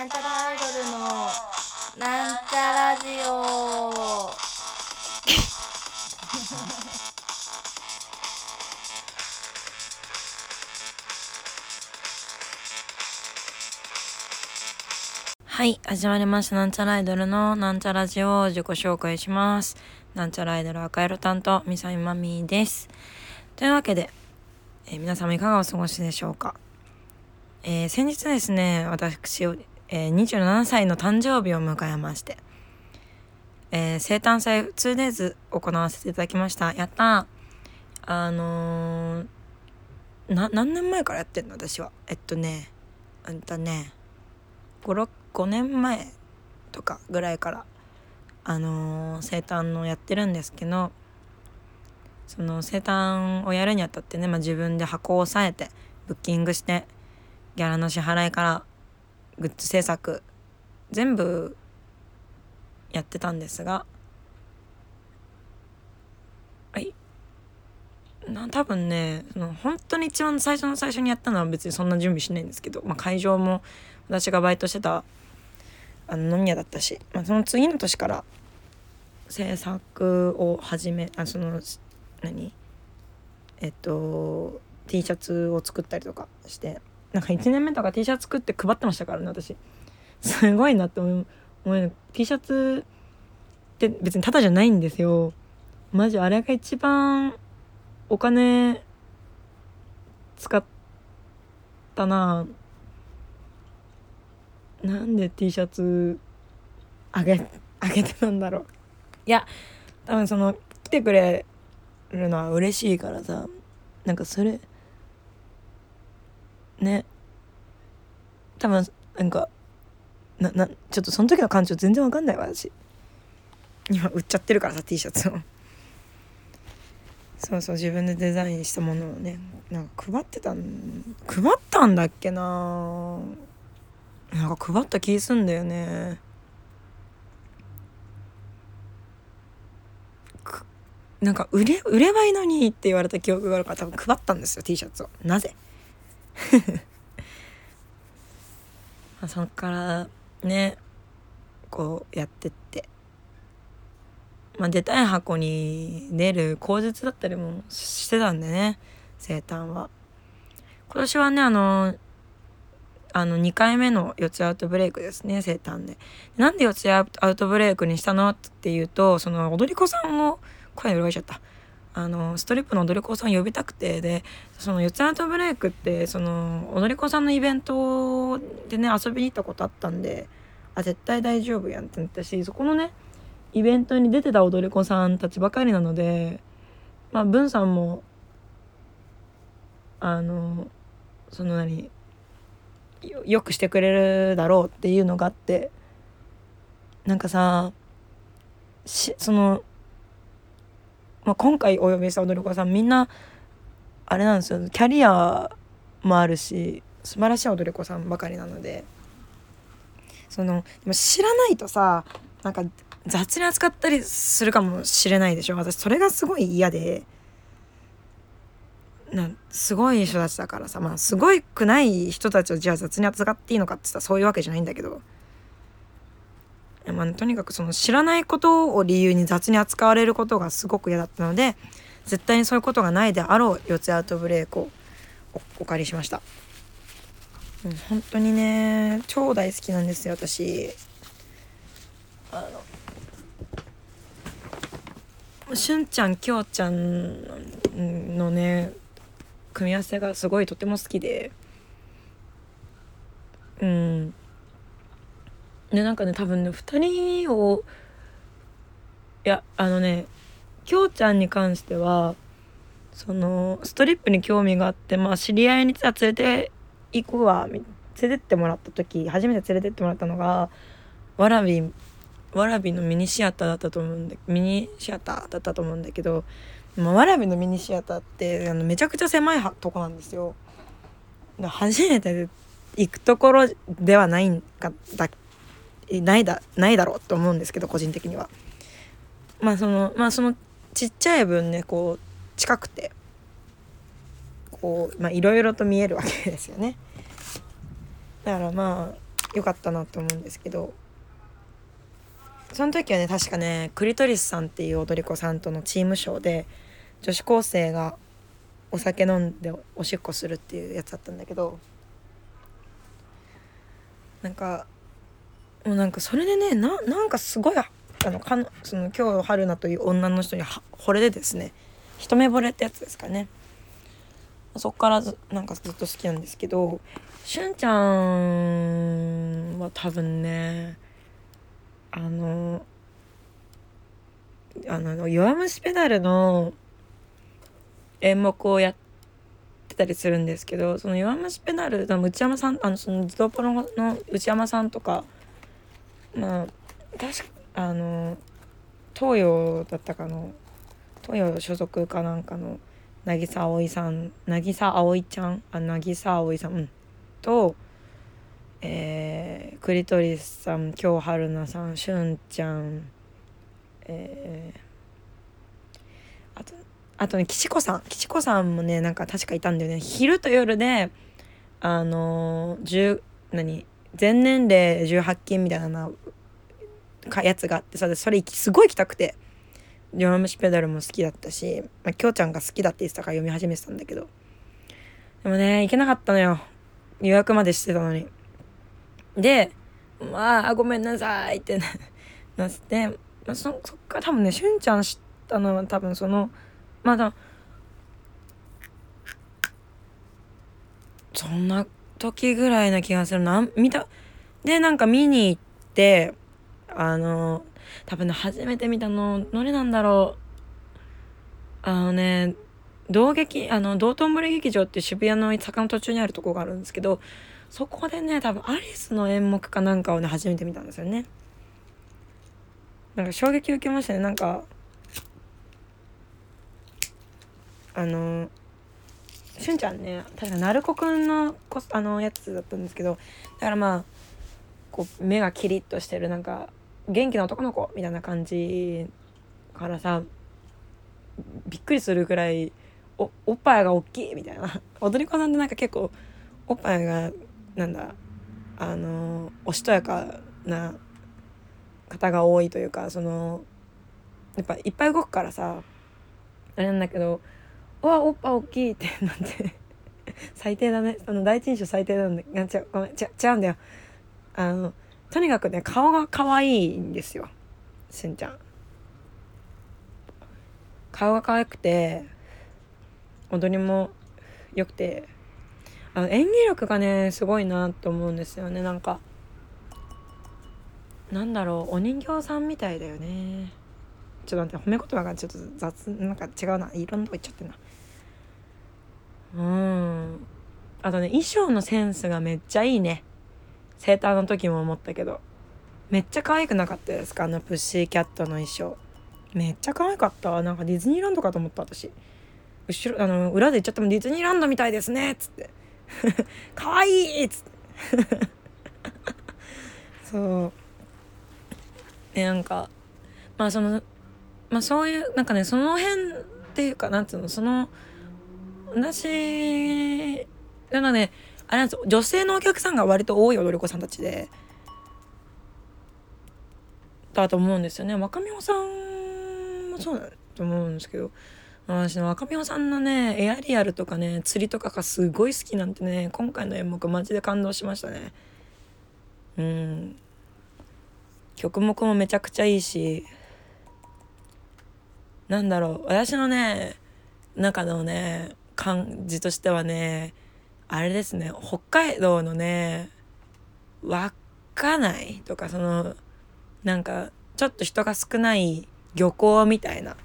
なんちゃらアイドルのなんちゃラジオ。はい始まりました。なんちゃらアイドルのなんちゃラジオを自己紹介します。なんちゃらアイドル赤色担当みさみまみです。というわけで、えー皆様いかがお過ごしでしょうか。えー先日ですね私、えー27歳の誕生日を迎えまして、えー生誕祭 2days 行わせていただきました。やったあのーな何年前からやってんの？私は。えっとねうんとね5、6、5年前とかぐらいからあのー生誕のやってるんですけどその生誕をやるにあたってね、まあ、自分で箱を押さえてブッキングしてギャラの支払いからグッズ制作全部やってたんですがはい。な多分ねその本当に一番最初の最初にやったのは別にそんな準備しないんですけど、まあ、会場も私がバイトしてたあの飲み屋だったし、まあ、その次の年から制作を始めあその何？えっと T シャツを作ったりとかしてなんか1年目とか T シャツ作って配ってましたからね私。すごいなって思う T シャツって別にタダじゃないんですよ。マジあれが一番お金使ったな。なんで T シャツあげあげてたんだろう。いや多分その来てくれるのは嬉しいからさ。なんかそれね。多分なんかななちょっとその時の感情全然わかんない私。今売っちゃってるからさ T シャツを。そうそう自分でデザインしたものをねなんか配ってたん配ったんだっけな。なんか配った気すんだよね。なんか売れ売ればいいのにって言われた記憶があるから多分配ったんですよ T シャツを。なぜ？まあそっからねこうやってって。まあ出たい箱に出る口実だったりもしてたんでね生誕は。今年はねあのあの2回目の四つアウトブレイクですね生誕で。なんで四つアウトブレイクにしたのっていうとその踊り子さんを声震えちゃった。あのストリップの踊り子さん呼びたくてでその四つアウトブレイクってその踊り子さんのイベントでね遊びに行ったことあったんであ絶対大丈夫やんってなったしそこのねイベントに出てた踊り子さんたちばかりなのでまあ文さんもあのその何よよくしてくれるだろうっていうのがあってなんかさしその、まあ、今回お呼びした踊り子さんみんなあれなんですよキャリアもあるし素晴らしい踊り子さんばかりなので。そのでも知らないとさなんか雑に扱ったりするかもしれないでしょ。私それがすごい嫌で。なすごい人たちだからさ。まあすごくない人たちをじゃあ雑に扱っていいのかって言ったらそういうわけじゃないんだけど、まあ、とにかくその知らないことを理由に雑に扱われることがすごく嫌だったので絶対にそういうことがないであろう四つアウトブレイクをおお借りしました。うん、本当にね超大好きなんですよ私。あのしゅんちゃんきょうちゃんのね組み合わせがすごいとても好きで。うん。でなんかね多分ね2人をいやあのねきょうちゃんに関してはそのストリップに興味があってまあ知り合いに連れて行くわ連れてってもらった時初めて連れてってもらったのがわらびわらびのミニシアターだったと思うんだミニシアターだったと思うんだけど、まあ、わらびのミニシアターってあのめちゃくちゃ狭いとこなんですよ。初めて行くところではないんかだないだないだろうと思うんですけど個人的には。まあそのまあそのちっちゃい分ねこう近くてこうまあいろいろと見えるわけですよね。だからまあ良かったなと思うんですけどその時はね確かねクリトリスさんっていう踊り子さんとのチームショーで女子高生がお酒飲んでおしっこするっていうやつだったんだけどなんかもうなんかそれでねななんかすごいあのかのその今日春菜という女の人に惚れでですね一目惚れってやつですかね。そっからずなんかずっと好きなんですけどしゅんちゃんは多分ねあのあの弱虫ペダルの演目をやってたりするんですけどその弱虫ペダルの内山さんあのその自動プロの内山さんとかまあ確かあの東洋だったかの東洋所属かなんかの渚葵さん渚葵ちゃん？あ渚葵さん、うん、と、えー、クリトリスさん京春菜さんしゅんちゃん。えー、あとあとね岸子さん。岸子さんもねなんか確かいたんだよね。昼と夜であのー、何？全年齢18金みたいなかやつがあってさそれすごい行きたくて。弱虫ペダルも好きだったし、まあ、きょうちゃんが好きだって言ってたから読み始めてたんだけど。でもね行けなかったのよ。予約までしてたのに。でまあごめんなさいって なって、まあ、そそっから多分ねしゅんちゃん知ったのは多分そのまだそんな時ぐらいな気がする。な見たでなんか見に行ってあの多分ね初めて見たのどれなんだろう。あのね道劇あの道頓堀劇場って渋谷の坂の途中にあるとこがあるんですけどそこでね多分アリスの演目かなんかをね初めて見たんですよね。なんか衝撃を受けましたね。なんかあのしゅんちゃんね確か鳴子くんのこあのやつだったんですけどだからまあこう目がキリッとしてるなんか元気な男の子みたいな感じからさびっくりするくらいおおっぱいが大きいみたいな。踊り子さんってなんか結構おっぱいがなんだあのおしとやかな方が多いというかそのやっぱいっぱい動くからさあれなんだけど「わおっぱ大きい」ってなって。最低だね。あの第一印象最低なんだ。違うごめん。ち違うんだよ。あのとにかくね顔が可愛いんですよ。しんちゃん。顔が可愛くて踊りも良くて。あの演技力がねすごいなと思うんですよね。なんかなんだろうお人形さんみたいだよね。ちょっと待って褒め言葉がちょっと雑なんか違うな。いろんなとこ行っちゃってんな。うん。あとね衣装のセンスがめっちゃいいね。生誕の時も思ったけど。めっちゃ可愛くなかったですか？あのプッシーキャットの衣装。めっちゃ可愛かった。なんかディズニーランドかと思った私。後ろあの裏で言っちゃってもディズニーランドみたいですねっつって。可愛いっつって。そう。でなんかまあそのまあそういうなんかねその辺っていうかなんつうの？その私だからねあれなんですよ。女性のお客さんが割と多い踊り子さんたちで。だと思うんですよね。若美穂さんもそうだと思うんですけど。私の若美穂さんのねエアリアルとかね釣りとかがすごい好きなんてね今回の演目マジで感動しましたね。うん。曲目もめちゃくちゃいいし。なんだろう。私のね中のね感じとしてはねあれですね北海道のね稚内とかそのなんかちょっと人が少ない漁港みたいな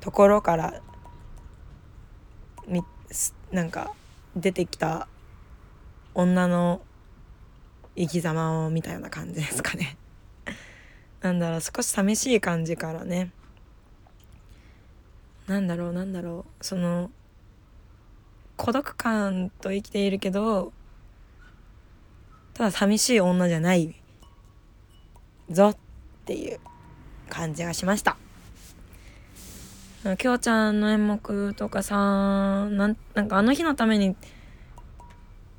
ところからみなんか出てきた女の生き様を見たような感じですかね。なんだろう少し寂しい感じからね。なんだろうなんだろうその孤独感と生きているけどただ寂しい女じゃないぞっていう感じがしました。きょうちゃんの演目とかさなんなんかあの日のために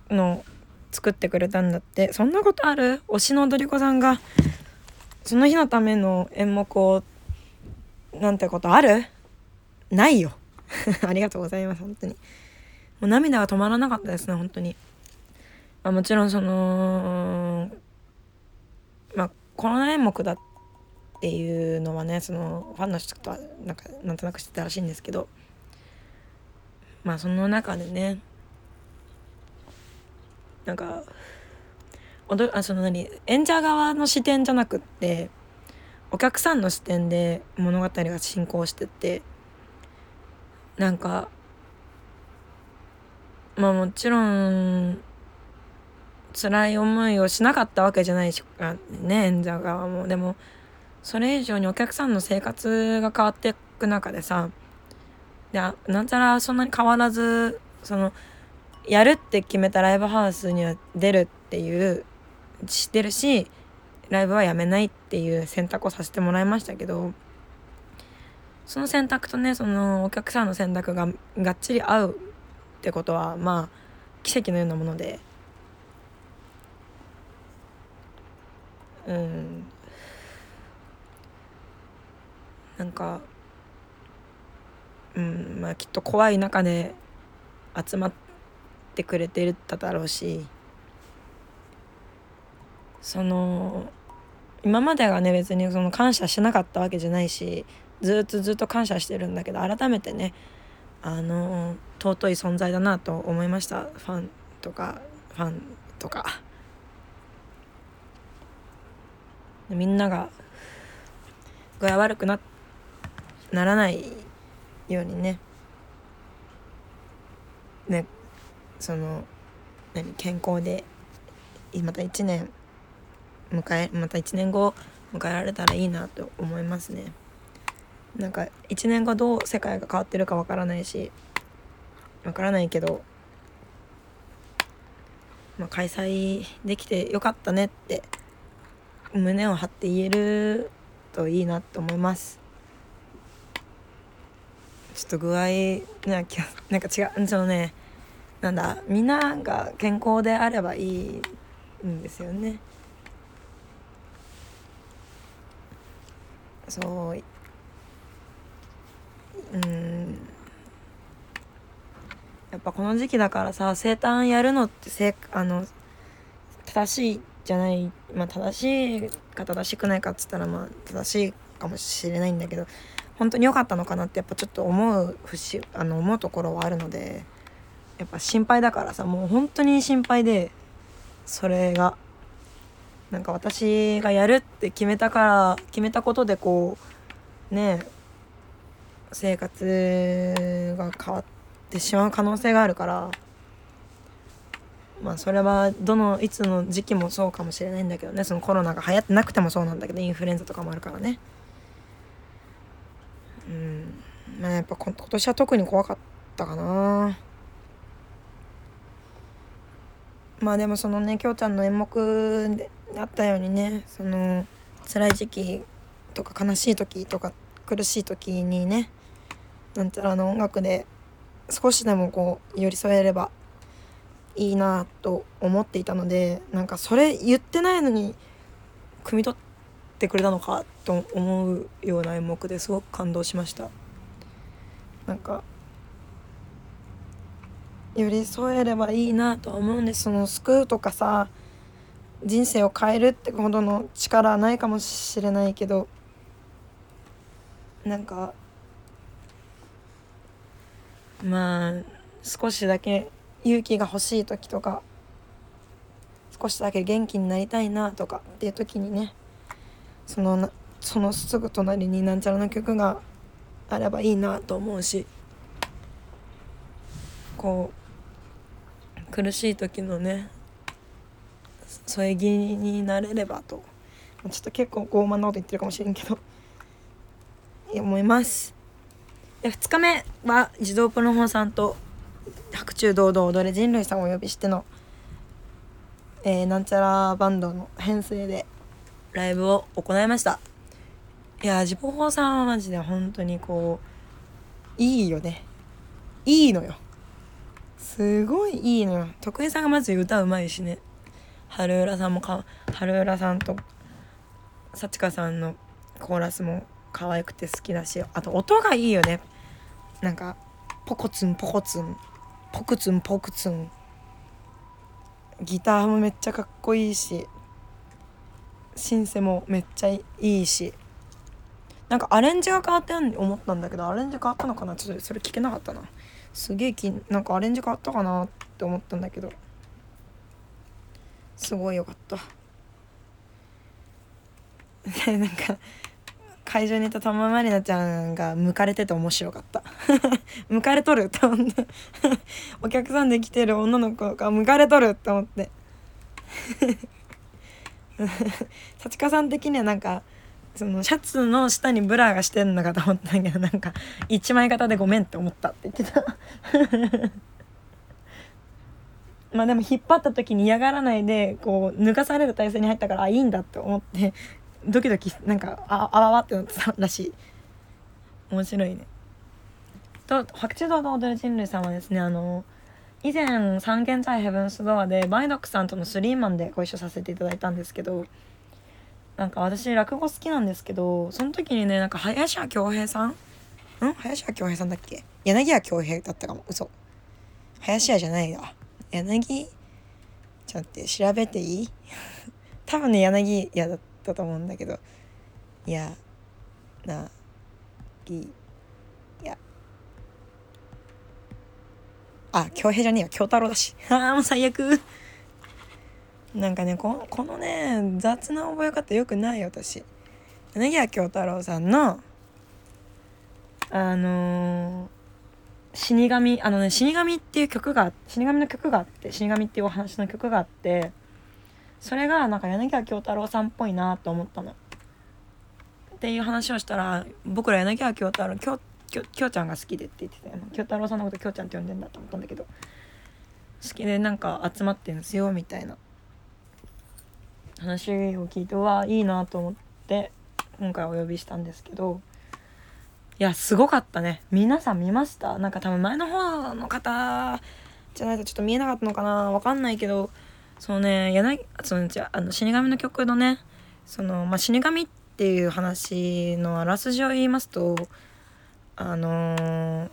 の作ってくれたんだって。そんなことある？推しの踊り子さんがその日のための演目をなんてことある？ないよ。ありがとうございます本当に。もう涙が止まらなかったですね本当に、まあ、もちろんそのまあコロナ演目だっていうのはねそのファンの人とはなんかなんとなく知ってたらしいんですけど。まあその中でねなんか踊あその何演者側の視点じゃなくってお客さんの視点で物語が進行してってなんかまあもちろん辛い思いをしなかったわけじゃないしね演者側も。でもそれ以上にお客さんの生活が変わっていく中でさでなんちゃらそんなに変わらずそのやるって決めたライブハウスには出るっていう知ってるしライブはやめないっていう選択をさせてもらいましたけどその選択とねそのお客さんの選択ががっちり合うってことはまあ奇跡のようなもので。うん。なんかうんまあきっと怖い中で集まってくれてただろうしその今までがね別にその感謝しなかったわけじゃないしずっとずっと感謝してるんだけど改めてねあの尊い存在だなと思いました。ファンとかファンとか。みんなが具合悪くなならないようにね。ねその何健康でまた1年迎えまた1年後迎えられたらいいなと思いますね。なんか1年後どう世界が変わってるかわからないしわからないけど、まあ、開催できてよかったねって胸を張って言えるといいなと思います。ちょっと具合なんかなんか違う。そのねなんだみんなが健康であればいいんですよね。そううん。やっぱこの時期だからさ生誕やるのってせあの正しいじゃないまあ正しいか正しくないかっつったらまあ正しいかもしれないんだけど本当に良かったのかなってやっぱちょっと思う節あの思うところはあるのでやっぱ心配だからさもう本当に心配でそれがなんか私がやるって決めたから決めたことでこうねえ生活が変わってしまう可能性があるからまあそれはどのいつの時期もそうかもしれないんだけどね。そのコロナが流行ってなくてもそうなんだけどインフルエンザとかもあるからね。うん。まあやっぱ今年は特に怖かったかな。まあでもそのねきょうちゃんの演目であったようにねその辛い時期とか悲しい時とか苦しい時にねなんちゃらの音楽で少しでもこう寄り添えればいいなと思っていたのでなんかそれ言ってないのに汲み取ってくれたのかと思うような演目ですごく感動しました。なんか寄り添えればいいなとは思うんです。その救うとかさ人生を変えるってほどの力はないかもしれないけどなんかまあ少しだけ勇気が欲しい時とか少しだけ元気になりたいなとかっていう時にねそのそのすぐ隣になんちゃらの曲があればいいなと思うしこう苦しい時のね添え木になれればとちょっと結構傲慢なこと言ってるかもしれんけど思います。で2日目は児童プロモさんと白昼堂々踊れ人類さんをお呼びしての、えー、なんちゃらバンドの編成でライブを行いました。いやジボホさんはマジで本当にこういいよね。いいのよ。すごいいいのよ。徳井さんがまず歌うまいしね。春浦さんもか春浦さんと幸香さんのコーラスも可愛くて好きだしあと音がいいよね。なんかポコツンポコツンポクツンポクツン。ギターもめっちゃかっこいいしシンセもめっちゃいいし。なんかアレンジが変わったように思ったんだけどアレンジ変わったのかな？ちょっとそれ聞けなかったな。すげえきなんかアレンジ変わったかなって思ったんだけど。すごいよかった。でなんか会場にいた玉まりなちゃんが剥かれてて面白かった。剥かれとるって思って。お客さんで来てる女の子が剥かれとるって思って。幸香さん的にはなんかそのシャツの下にブラーがしてんのかと思ったんだけどなんか一枚型でごめんって思ったって言ってた。まあでも引っ張った時に嫌がらないでこう脱がされる体勢に入ったからあいいんだって思って。ドキドキなんかああわわってなってたらしい。面白いね。と白昼堂々踊る人類さんはですねあの以前三軒茶屋ヘブンスドアでバイドックさんとのスリーマンでご一緒させていただいたんですけどなんか私落語好きなんですけどその時にねなんか林家恭平さん？ん？林家恭平さんだっけ？柳家恭平だったかも。嘘。林家じゃないわ。柳？ちょっと待って調べていい？多分ね柳家だった。と思うんだけどいやなぎや。あ恭平じゃねえよ京太郎だし。ああもう最悪。なんかねここのね雑な覚え方よくない私。柳家京太郎さんのあのー死神あのね死神っていう曲が死神の曲があって死神っていうお話の曲があってそれがなんか柳家京太郎さんっぽいなと思ったの。っていう話をしたら僕ら柳家京太郎京京京ちゃんが好きでって言ってたよ京太郎さんのこと京ちゃんって呼んでんだと思ったんだけど。好きでなんか集まってんですよみたいな話を聞いてはいいなと思って今回お呼びしたんですけど。いやすごかったね。皆さん見ました？なんか多分前の方の方じゃないとちょっと見えなかったのかな？わかんないけど。そのね柳そのじゃあの死神の曲のねその、まあ、死神っていう話のあらすじを言いますとあのー、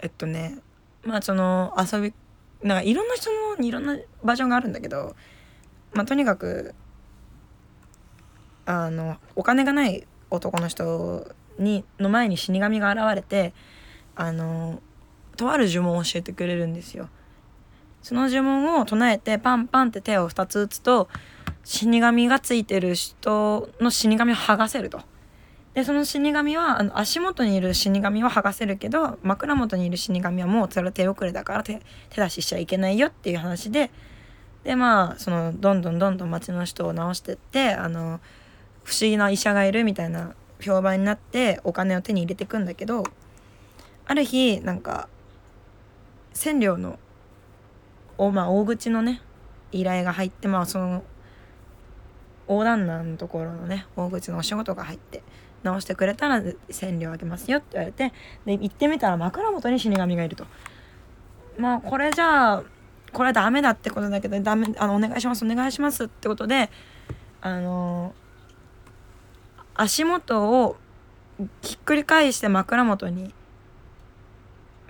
えっとねまあその遊びなんかいろんな人のいろんなバージョンがあるんだけどまあとにかくあのお金がない男の人にの前に死神が現れてあのとある呪文を教えてくれるんですよ。その呪文を唱えてパンパンって手を2つ打つと死神がついてる人の死神を剥がせると。でその死神はあの足元にいる死神は剥がせるけど枕元にいる死神はもうそれは手遅れだから手手出ししちゃいけないよっていう話ででまあそのどんどんどんどん町の人を治してってあの不思議な医者がいるみたいな評判になってお金を手に入れてくんだけどある日なんか千両のお、まあ、大口のね依頼が入ってまあその横断難のところのね大口のお仕事が入って直してくれたら千両あげますよって言われてで行ってみたら枕元に死神がいると。まあこれじゃあこれはダメだってことだけどダメあのお願いしますお願いしますってことであの足元をひっくり返して枕元に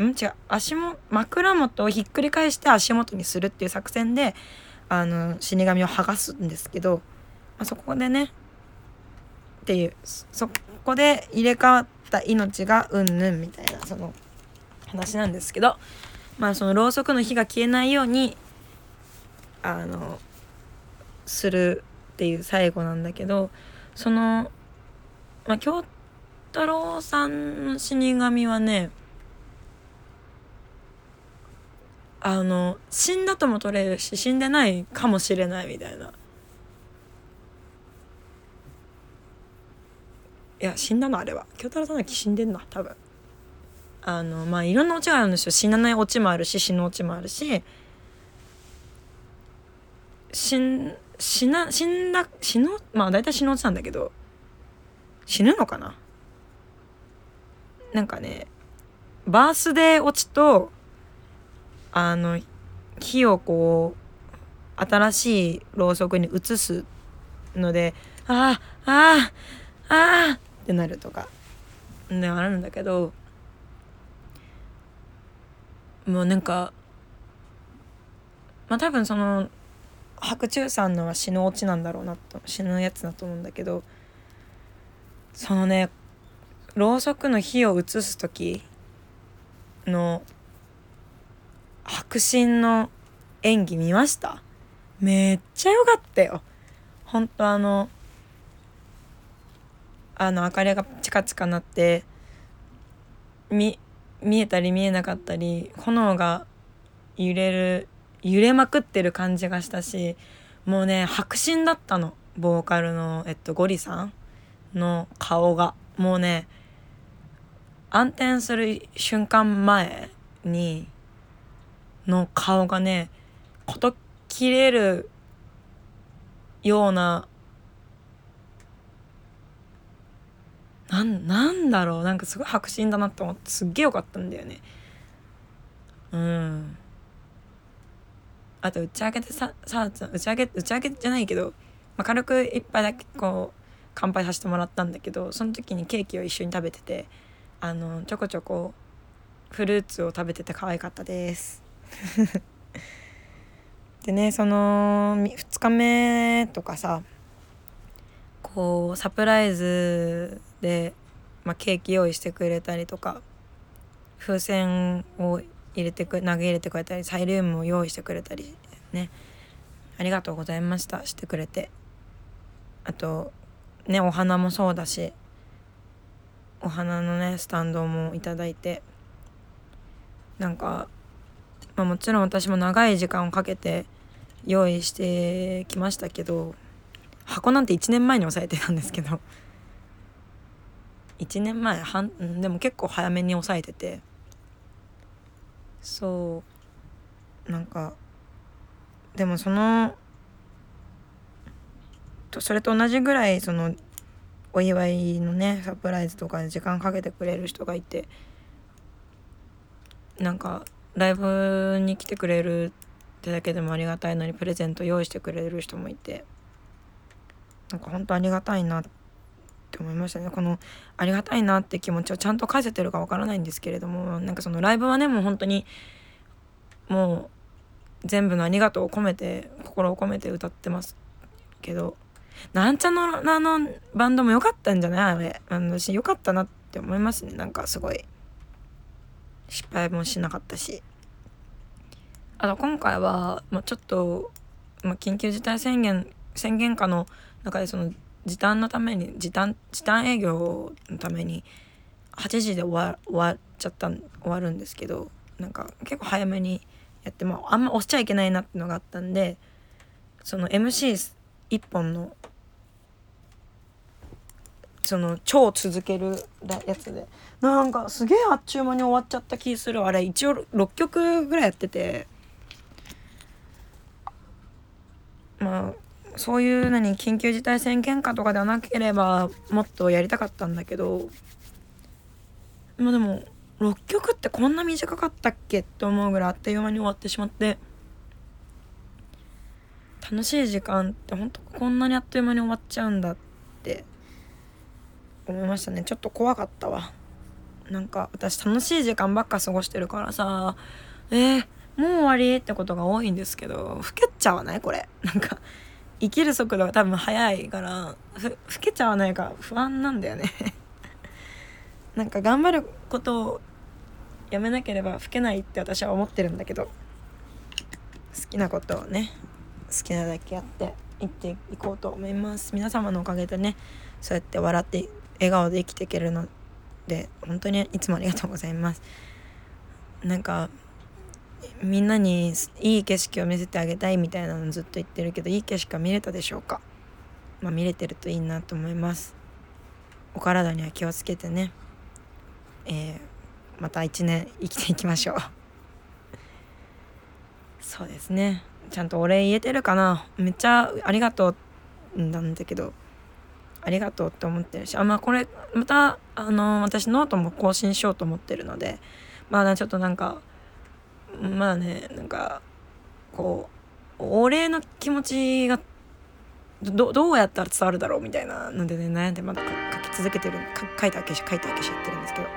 ん違う。足も枕元をひっくり返して足元にするっていう作戦であの死神を剥がすんですけど、まあ、そこでねっていうそこで入れ替わった命がうんぬんみたいなその話なんですけどまあそのろうそくの火が消えないようにあのするっていう最後なんだけどそのまあ京太郎さんの死神はねあの死んだとも取れるし死んでないかもしれないみたいな。いや死んだのあれは。京太郎さんだけ死んでんな多分。あのまあいろんなオチがあるんですよ。死なないオチもあるし死ぬオチもあるし。死ん死な死んだ死のまあ大体死ぬオチなんだけど死ぬのかな？なんかねバースデーオチとあの火をこう新しいろうそくに移すのでああああああってなるとかであるんだけどもうなんかまあ多分その白昼さんのは死ぬオチなんだろうなと死ぬやつだと思うんだけどそのねろうそくの火を移す時の迫真の演技見ました？めっちゃ良かったよ。ほんとあのあの明かりがチカチカなって見見えたり見えなかったり炎が揺れる揺れまくってる感じがしたしもうね迫真だったの。ボーカルの、えっと、ゴリさんの顔が。もうね暗転する瞬間前にの顔がね事切れるようななんなんだろう。なんかすごい迫真だなと思ってすっげえよかったんだよね。うん。あと打ち上げでささ打ち上げ打ち上げじゃないけど、まあ、軽く一杯だけこう乾杯させてもらったんだけどその時にケーキを一緒に食べててあのちょこちょこフルーツを食べてて可愛かったです。でねその2日目とかさこうサプライズで、まあ、ケーキ用意してくれたりとか風船を入れてく投げ入れてくれたりサイリウムを用意してくれたりねありがとうございましたしてくれて。あとねお花もそうだしお花のねスタンドもいただいてなんか、まあ、もちろん私も長い時間をかけて用意してきましたけど箱なんて1年前に抑えてたんですけど 1年前半でも結構早めに抑えててそうなんかでもそのそれと同じぐらいそのお祝いのねサプライズとかで時間かけてくれる人がいてなんかライブに来てくれるってだけでもありがたいのにプレゼント用意してくれる人もいて。なんか本当ありがたいなって思いましたね。このありがたいなって気持ちをちゃんと返せてるかわからないんですけれどもなんかそのライブはねもう本当にもう全部のありがとうを込めて心を込めて歌ってますけど。なんちゃのあのバンドも良かったんじゃない？あれ。私良かったなって思いますね。なんかすごい。失敗もしなかったし。あと今回は、まあ、ちょっと、まあ、緊急事態宣言宣言下の中でその時短のために時短時短営業のために8時で終わ終わっちゃった終わるんですけどなんか結構早めにやってもあんま押しちゃいけないなってのがあったんでその MC1 本のその超続けるやつで。なんかすげえあっちゅう間に終わっちゃった気する。あれ一応6曲ぐらいやってて。まあそういうのに緊急事態宣言下とかではなければもっとやりたかったんだけど。まあでも6曲ってこんな短かったっけって思うぐらいあっという間に終わってしまって。楽しい時間ってほんとこんなにあっという間に終わっちゃうんだって。思いましたね。ちょっと怖かったわ。なんか私楽しい時間ばっか過ごしてるからさ。えー、もう終わりってことが多いんですけど老けちゃわないこれ。なんか生きる速度が多分速いからふ老けちゃわないか不安なんだよね。なんか頑張ることをやめなければ老けないって私は思ってるんだけど好きなことをね好きなだけやっていっていこうと思います。皆様のおかげでねそうやって笑って笑顔で生きていけるので本当にいつもありがとうございます。なんかみんなにいい景色を見せてあげたいみたいなのずっと言ってるけどいい景色は見れたでしょうか？まあ見れてるといいなと思います。お体には気をつけてね。えー、また一年生きていきましょう。そうですね。ちゃんとお礼言えてるかな？めっちゃありがとうなんだけど。ありがとうって思ってるしあまあこれまたあの私ノートも更新しようと思ってるのでまあちょっとなんかまあねなんかこうお礼の気持ちがどどうやったら伝わるだろうみたいなのでね悩んでまだ書き続けてる書いたわけし書いたわけしやってるんですけど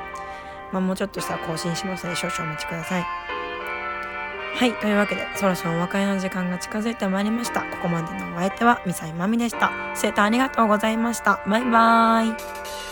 まあもうちょっとしたら更新しますので少々お待ちください。はいというわけでそろそろお別れの時間が近づいてまいりました。ここまでのお相手はミサイマミでした。生徒ありがとうございました。バイバーイ。